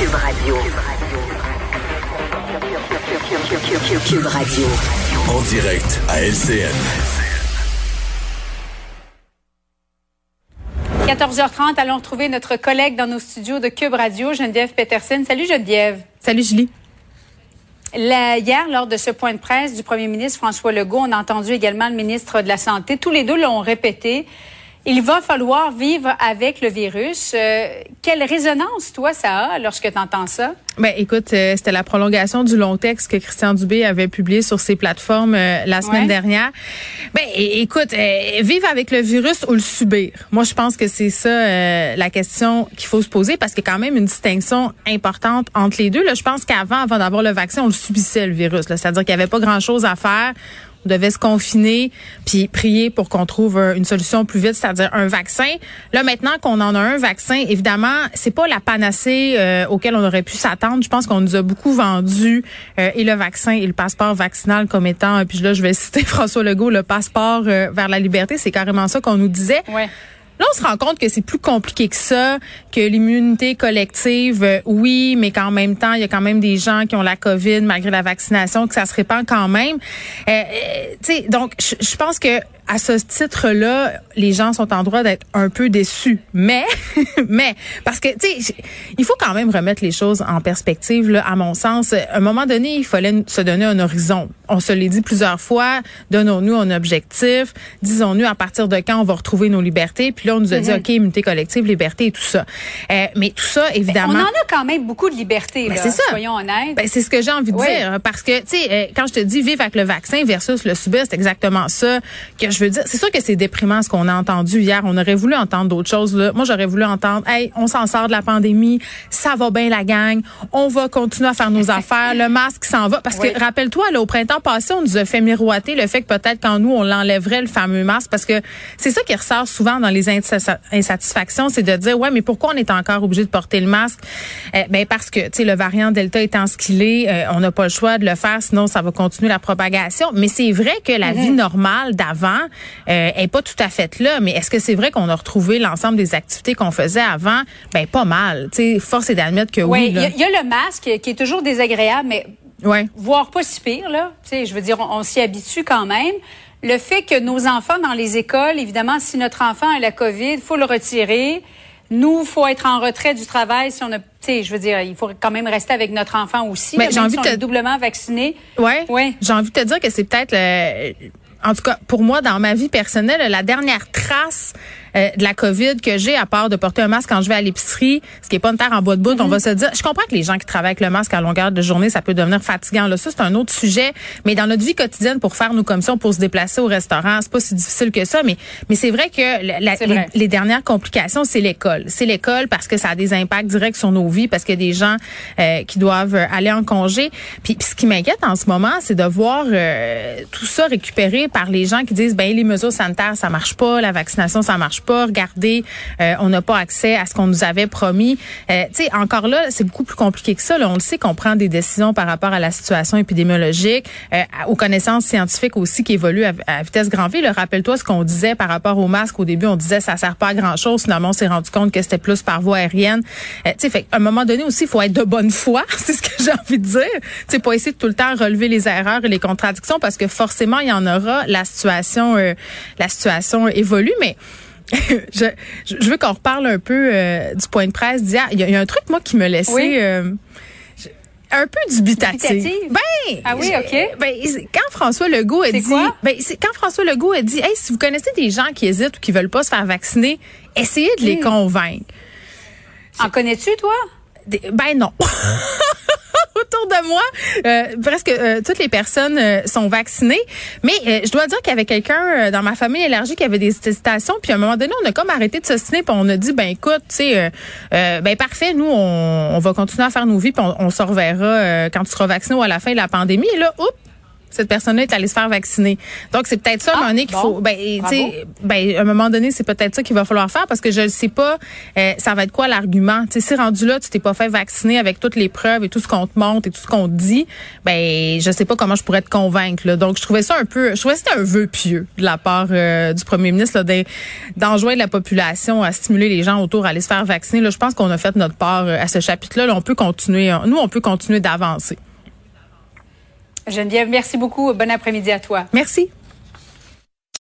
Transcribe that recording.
Cube Radio. Cube Radio. En direct à LCN. 14h30, allons retrouver notre collègue dans nos studios de Cube Radio, Geneviève Peterson. Salut Geneviève. Salut Julie. hier, lors de ce point de presse du premier ministre François Legault, on a entendu également le ministre de la Santé. Tous les deux l'ont répété. Il va falloir vivre avec le virus. Euh, quelle résonance, toi, ça a lorsque tu entends ça? Ben, écoute, euh, c'était la prolongation du long texte que Christian Dubé avait publié sur ses plateformes euh, la semaine dernière. Ben, écoute, vivre avec le virus ou le subir? Moi, je pense que c'est ça la question qu'il faut se poser parce qu'il y a quand même une distinction importante entre les deux. Là, je pense qu'avant, avant, d'avoir le vaccin, on le subissait, le virus. C'est-à-dire qu'il n'y avait pas grand-chose à faire devait se confiner puis prier pour qu'on trouve une solution plus vite, c'est-à-dire un vaccin. Là maintenant qu'on en a un vaccin, évidemment, c'est pas la panacée euh, auquel on aurait pu s'attendre. Je pense qu'on nous a beaucoup vendu euh, et le vaccin et le passeport vaccinal comme étant puis là je vais citer François Legault le passeport euh, vers la liberté, c'est carrément ça qu'on nous disait. Ouais. Là, on se rend compte que c'est plus compliqué que ça, que l'immunité collective, euh, oui, mais qu'en même temps, il y a quand même des gens qui ont la COVID malgré la vaccination, que ça se répand quand même. Euh, euh donc, je pense que à ce titre-là, les gens sont en droit d'être un peu déçus. Mais, mais, parce que, tu sais, il faut quand même remettre les choses en perspective, là, à mon sens. À un moment donné, il fallait se donner un horizon. On se l'est dit plusieurs fois. Donnons-nous un objectif. Disons-nous à partir de quand on va retrouver nos libertés. On nous a dit, mm-hmm. OK, immunité collective, liberté et tout ça. Euh, mais tout ça, évidemment. on en a quand même beaucoup de liberté, ben, c'est ça. soyons honnêtes. Ben, c'est ce que j'ai envie de dire. Parce que, tu sais, euh, quand je te dis vivre avec le vaccin versus le subir, c'est exactement ça que je veux dire, c'est sûr que c'est déprimant ce qu'on a entendu hier. On aurait voulu entendre d'autres choses. Là. Moi, j'aurais voulu entendre, hey, on s'en sort de la pandémie, ça va bien la gang, on va continuer à faire nos affaires, le masque s'en va. Parce que rappelle-toi, là, au printemps passé, on nous a fait miroiter le fait que peut-être quand nous on l'enlèverait le fameux masque, parce que c'est ça qui ressort souvent dans les insatisfactions, c'est de dire, ouais, mais pourquoi on est encore obligé de porter le masque? Eh, Ben parce que, tu sais, le variant Delta étant ce qu'il est, euh, on n'a pas le choix de le faire, sinon ça va continuer la propagation. Mais c'est vrai que la mm-hmm. vie normale d'avant, euh, est pas tout à fait là. Mais est-ce que c'est vrai qu'on a retrouvé l'ensemble des activités qu'on faisait avant? Ben pas mal. sais, force est d'admettre que oui. il y, a le masque qui est toujours désagréable, mais ouais. voire pas si pire là. sais, je veux dire, on, s'y habitue quand même. Le fait que nos enfants dans les écoles, évidemment, si notre enfant a la COVID, faut le retirer. Nous, faut être en retrait du travail si on a, tu sais, je veux dire, il faut quand même rester avec notre enfant aussi. Mais j'ai envie de te... doublement vacciné. Ouais. Ouais. J'ai envie de te dire que c'est peut-être le en tout cas, pour moi, dans ma vie personnelle, la dernière trace euh, de la COVID que j'ai, à part de porter un masque quand je vais à l'épicerie, ce qui est pas une terre en bois de bout, on mhm. va se dire, je comprends que les gens qui travaillent avec le masque à longueur de journée, ça peut devenir fatigant. Là, ça, c'est un autre sujet. Mais dans notre vie quotidienne, pour faire nos commissions, pour se déplacer au restaurant, c'est pas si difficile que ça. Mais, mais c'est vrai que Les, dernières complications, c'est l'école. C'est l'école parce que ça a des impacts directs sur nos vies, parce qu'il y a des gens euh, qui doivent aller en congé. Puis, ce qui m'inquiète en ce moment, c'est de voir euh, tout ça récupéré par les gens qui disent, ben les mesures sanitaires, ça marche pas, la vaccination, ça marche pas. Regardez, euh, on n'a pas accès à ce qu'on nous avait promis. Euh, tu sais, encore là, c'est beaucoup plus compliqué que ça. Là. On le sait qu'on prend des décisions par rapport à la situation épidémiologique, euh, aux connaissances scientifiques aussi qui évoluent à, vitesse grand V. Rappelle-toi ce qu'on disait par rapport au masque. Au début, on disait ça sert pas à grand chose. Finalement, on s'est rendu compte que c'était plus par voie aérienne. tu sais, fait à un moment donné aussi, il faut être de bonne foi. c'est ce que j'ai envie de dire. Tu sais, pas essayer de tout le temps relever les erreurs et les contradictions parce que forcément, il y en aura. La situation, la situation évolue, mais je, je veux qu'on reparle un peu euh, du point de presse d'hier. Il, y, a un truc, moi, qui me laissait euh, un peu dubitatif. Ben, ah oui, OK. Ben, quand François Legault a dit... Quoi? Ben, quand François Legault a dit, hey, si vous connaissez des gens qui hésitent ou qui veulent pas se faire vacciner, essayez de les hmm. convaincre. En connais-tu, toi? Ben non. autour de moi, euh, presque euh, toutes les personnes euh, sont vaccinées. Mais je dois dire qu'il y avait quelqu'un dans ma famille élargie qui avait des hésitations. Puis à un moment donné, on a comme arrêté de s'ostiner. Puis on a dit, ben écoute, tu sais, ben parfait, nous, on, va continuer à faire nos vies. Puis on, on se reverra quand tu seras vacciné ou à la fin de la pandémie. Et là, oups, cette personne-là est allée se faire vacciner. Donc, c'est peut-être ça, à un Ah, moment donné, qu'il bon. faut, ben, tu sais, ben, à un moment donné, c'est peut-être ça qu'il va falloir faire parce que je ne sais pas, euh, ça va être quoi l'argument. Tu sais, si rendu là, tu t'es pas fait vacciner avec toutes les preuves et tout ce qu'on te montre et tout ce qu'on te dit, ben, je sais pas comment je pourrais te convaincre, là. Donc, je trouvais ça un peu, je trouvais que c'était un vœu pieux de la part euh, du premier ministre, d'enjoindre la population à stimuler les gens autour à aller se faire vacciner. Là, je pense qu'on a fait notre part euh, à ce chapitre-là. Là, on peut continuer, nous, on peut continuer d'avancer. Geneviève, merci beaucoup. Bon après-midi à toi. Merci.